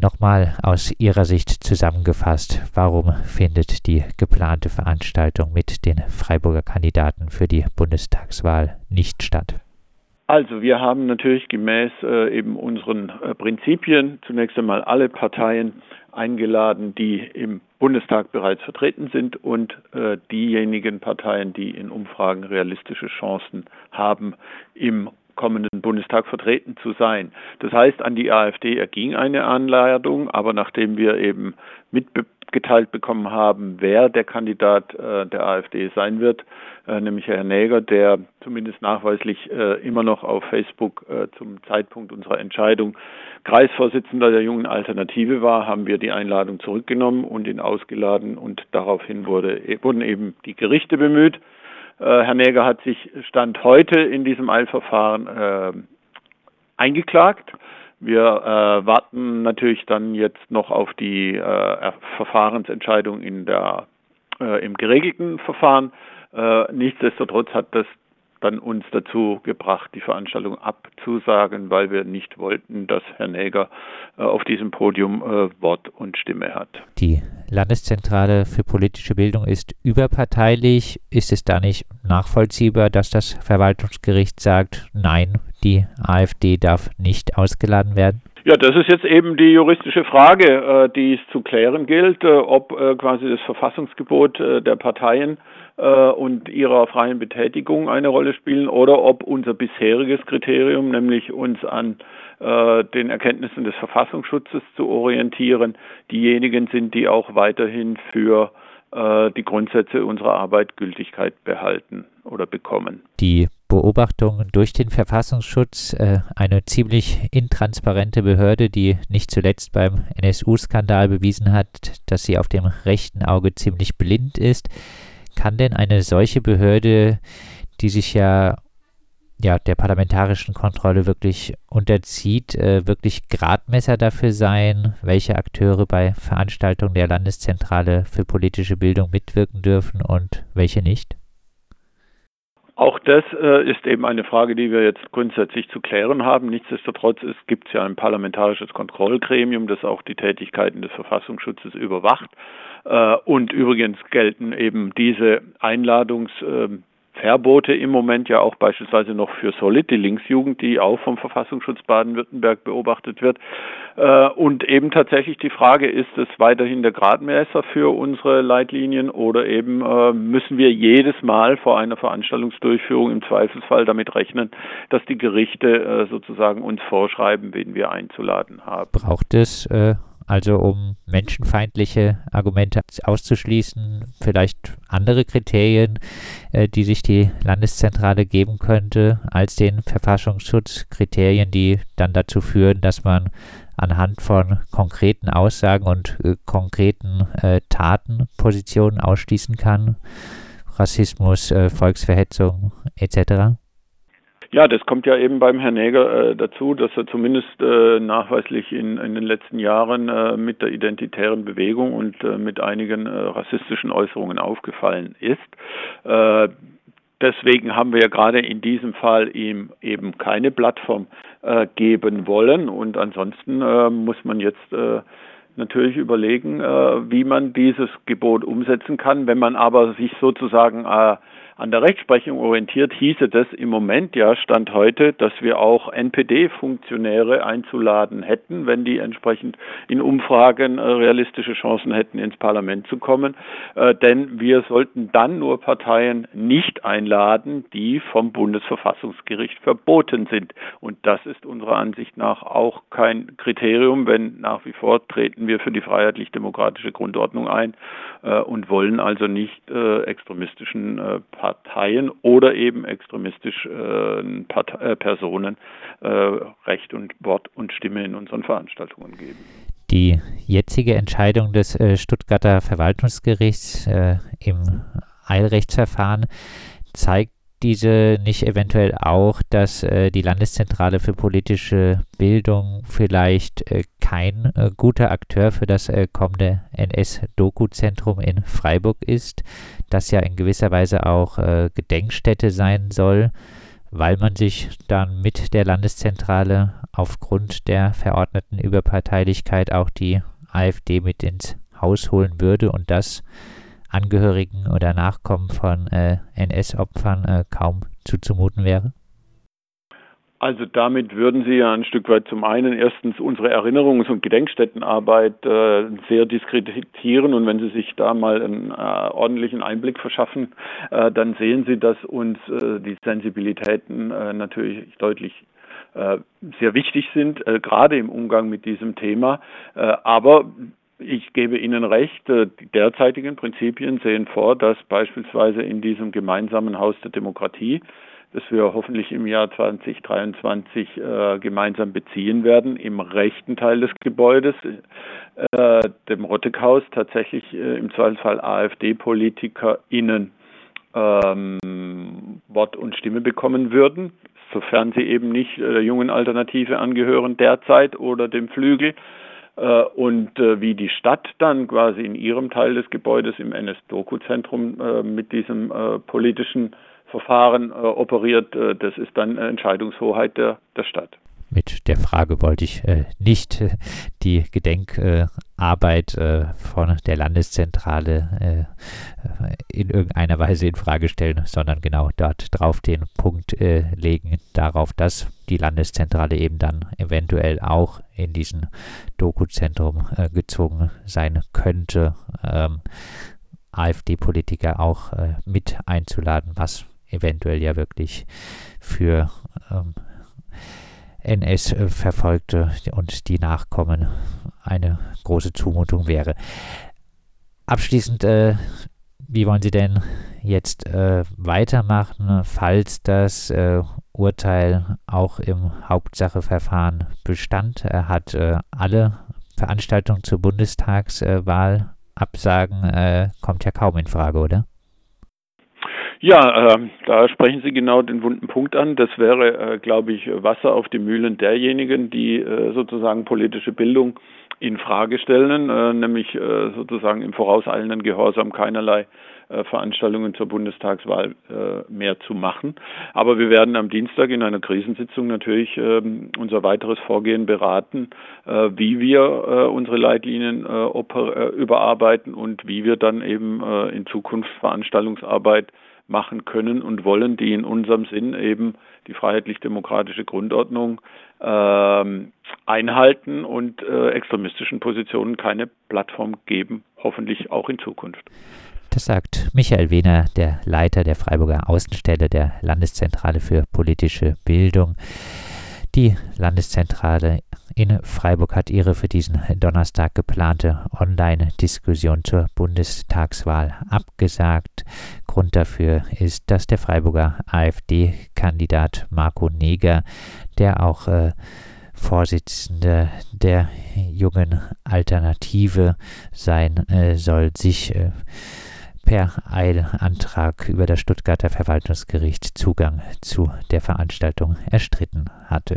Nochmal aus Ihrer Sicht zusammengefasst, warum findet die geplante Veranstaltung mit den Freiburger Kandidaten für die Bundestagswahl nicht statt? Also wir haben natürlich gemäß äh, eben unseren äh, Prinzipien zunächst einmal alle Parteien eingeladen, die im Bundestag bereits vertreten sind und äh, diejenigen Parteien, die in Umfragen realistische Chancen haben, im kommenden Bundestag vertreten zu sein. Das heißt, an die AfD erging eine Anladung, aber nachdem wir eben mitgeteilt bekommen haben, wer der Kandidat äh, der AfD sein wird, äh, nämlich Herr Näger, der zumindest nachweislich äh, immer noch auf Facebook äh, zum Zeitpunkt unserer Entscheidung Kreisvorsitzender der jungen Alternative war, haben wir die Einladung zurückgenommen und ihn ausgeladen und daraufhin wurde, wurden eben die Gerichte bemüht. Äh, Herr Näger hat sich Stand heute in diesem Eilverfahren äh, eingeklagt. Wir äh, warten natürlich dann jetzt noch auf die äh, Verfahrensentscheidung in der, äh, im geregelten Verfahren. Äh, nichtsdestotrotz hat das dann uns dazu gebracht, die Veranstaltung abzusagen, weil wir nicht wollten, dass Herr Näger äh, auf diesem Podium äh, Wort und Stimme hat. Die Landeszentrale für politische Bildung ist überparteilich. Ist es da nicht nachvollziehbar, dass das Verwaltungsgericht sagt, nein, die AfD darf nicht ausgeladen werden? Ja, das ist jetzt eben die juristische Frage, äh, die es zu klären gilt, äh, ob äh, quasi das Verfassungsgebot der Parteien und ihrer freien Betätigung eine Rolle spielen oder ob unser bisheriges Kriterium, nämlich uns an den Erkenntnissen des Verfassungsschutzes zu orientieren, diejenigen sind, die auch weiterhin für die Grundsätze unserer Arbeit Gültigkeit behalten oder bekommen. Die Beobachtungen durch den Verfassungsschutz, äh, eine ziemlich intransparente Behörde, die nicht zuletzt beim NSU-Skandal bewiesen hat, dass sie auf dem rechten Auge ziemlich blind ist. Kann denn eine solche Behörde, die sich ja ja, der parlamentarischen Kontrolle wirklich unterzieht, äh, wirklich Gradmesser dafür sein, welche Akteure bei Veranstaltungen der Landeszentrale für politische Bildung mitwirken dürfen und welche nicht? Auch das äh, ist eben eine Frage, die wir jetzt grundsätzlich zu klären haben. Nichtsdestotrotz es gibt ja ein parlamentarisches Kontrollgremium, das auch die Tätigkeiten des Verfassungsschutzes überwacht. Äh, und übrigens gelten eben diese Einladungs- äh, Verbote im Moment ja auch beispielsweise noch für Solid, die Linksjugend, die auch vom Verfassungsschutz Baden-Württemberg beobachtet wird. Äh, und eben tatsächlich die Frage, ist es weiterhin der Gradmesser für unsere Leitlinien oder eben äh, müssen wir jedes Mal vor einer Veranstaltungsdurchführung im Zweifelsfall damit rechnen, dass die Gerichte äh, sozusagen uns vorschreiben, wen wir einzuladen haben. Braucht es äh, also um menschenfeindliche Argumente auszuschließen, vielleicht andere Kriterien, äh, die sich die Landeszentrale geben könnte, als den Verfassungsschutzkriterien, die dann dazu führen, dass man anhand von konkreten Aussagen und äh, konkreten äh, Taten Positionen ausschließen kann. Rassismus, äh, Volksverhetzung etc. Ja, das kommt ja eben beim Herrn Näger äh, dazu, dass er zumindest äh, nachweislich in, in den letzten Jahren äh, mit der identitären Bewegung und äh, mit einigen äh, rassistischen Äußerungen aufgefallen ist. Äh, deswegen haben wir ja gerade in diesem Fall ihm eben keine Plattform geben wollen und ansonsten muss man jetzt natürlich überlegen, wie man dieses Gebot umsetzen kann. Wenn man aber sich sozusagen an der Rechtsprechung orientiert, hieße das im Moment ja, Stand heute, dass wir auch NPD-Funktionäre einzuladen hätten, wenn die entsprechend in Umfragen äh, realistische Chancen hätten, ins Parlament zu kommen. Äh, denn wir sollten dann nur Parteien nicht einladen, die vom Bundesverfassungsgericht verboten sind. Und das ist unserer Ansicht nach auch kein Kriterium, wenn nach wie vor treten wir für die freiheitlich-demokratische Grundordnung ein äh, und wollen also nicht äh, extremistischen äh, Parteien oder eben extremistisch äh, Partei, äh, Personen äh, Recht und Wort und Stimme in unseren Veranstaltungen geben. Die jetzige Entscheidung des Stuttgarter Verwaltungsgerichts im Eilrechtsverfahren zeigt diese nicht eventuell auch, dass äh, die Landeszentrale für politische Bildung vielleicht äh, kein äh, guter Akteur für das äh, kommende NS-Doku-Zentrum in Freiburg ist, das ja in gewisser Weise auch äh, Gedenkstätte sein soll, weil man sich dann mit der Landeszentrale aufgrund der verordneten Überparteilichkeit auch die AfD mit ins Haus holen würde und das Angehörigen oder Nachkommen von äh, NS-Opfern äh, kaum zuzumuten wäre? Also damit würden Sie ja ein Stück weit zum einen erstens unsere Erinnerungs- und Gedenkstättenarbeit äh, sehr diskreditieren und wenn Sie sich da mal einen äh, ordentlichen Einblick verschaffen, äh, dann sehen Sie, dass uns äh, die Sensibilitäten äh, natürlich deutlich äh, sehr wichtig sind, gerade im Umgang mit diesem Thema. aber ich gebe Ihnen recht, die derzeitigen Prinzipien sehen vor, dass beispielsweise in diesem gemeinsamen Haus der Demokratie das wir hoffentlich im Jahr 2023 äh, gemeinsam beziehen werden, im rechten Teil des Gebäudes, äh, dem Rottekhaus, tatsächlich äh, im Zweifelsfall AfD-PolitikerInnen ähm, Wort und Stimme bekommen würden, sofern sie eben nicht äh, der jungen Alternative angehören derzeit oder dem Flügel. Äh, und äh, wie die Stadt dann quasi in ihrem Teil des Gebäudes im NS-Doku-Zentrum äh, mit diesem politischen Verfahren operiert, das ist dann Entscheidungshoheit der, der Stadt. Mit der Frage wollte ich äh, nicht äh, die Gedenkarbeit äh, von der Landeszentrale äh, in irgendeiner Weise in Frage stellen, sondern genau dort drauf den Punkt legen, darauf, dass die Landeszentrale eben dann eventuell auch in diesen Dokuzentrum gezwungen sein könnte, ähm, AfD-Politiker auch mit einzuladen, was eventuell ja wirklich für ähm, NS-Verfolgte und die Nachkommen eine große Zumutung wäre. Abschließend, äh, wie wollen Sie denn jetzt äh, weitermachen, falls das äh, Urteil auch im Hauptsacheverfahren bestand? Er hat äh, alle Veranstaltungen zur Bundestagswahl absagen, äh, kommt ja kaum in Frage, oder? Ja, äh, da sprechen Sie genau den wunden Punkt an. Das wäre, äh, glaube ich, Wasser auf die Mühlen derjenigen, die äh, sozusagen politische Bildung in Frage stellen, äh, nämlich äh, sozusagen im vorauseilenden Gehorsam keinerlei äh, Veranstaltungen zur Bundestagswahl mehr zu machen. Aber wir werden am Dienstag in einer Krisensitzung natürlich ähm, unser weiteres Vorgehen beraten, wie wir unsere Leitlinien überarbeiten und wie wir dann eben in Zukunft Veranstaltungsarbeit machen können und wollen, die in unserem Sinn eben die freiheitlich-demokratische Grundordnung ähm, einhalten und äh, extremistischen Positionen keine Plattform geben, hoffentlich auch in Zukunft. Das sagt Michael Wehner, der Leiter der Freiburger Außenstelle der Landeszentrale für politische Bildung. Die Landeszentrale in Freiburg hat ihre für diesen Donnerstag geplante Online-Diskussion zur Bundestagswahl abgesagt. Grund dafür ist, dass der Freiburger AfD-Kandidat Marco Neger, der auch äh, Vorsitzende der jungen Alternative sein äh, soll, sich äh, per Eilantrag über das Stuttgarter Verwaltungsgericht Zugang zu der Veranstaltung erstritten hatte.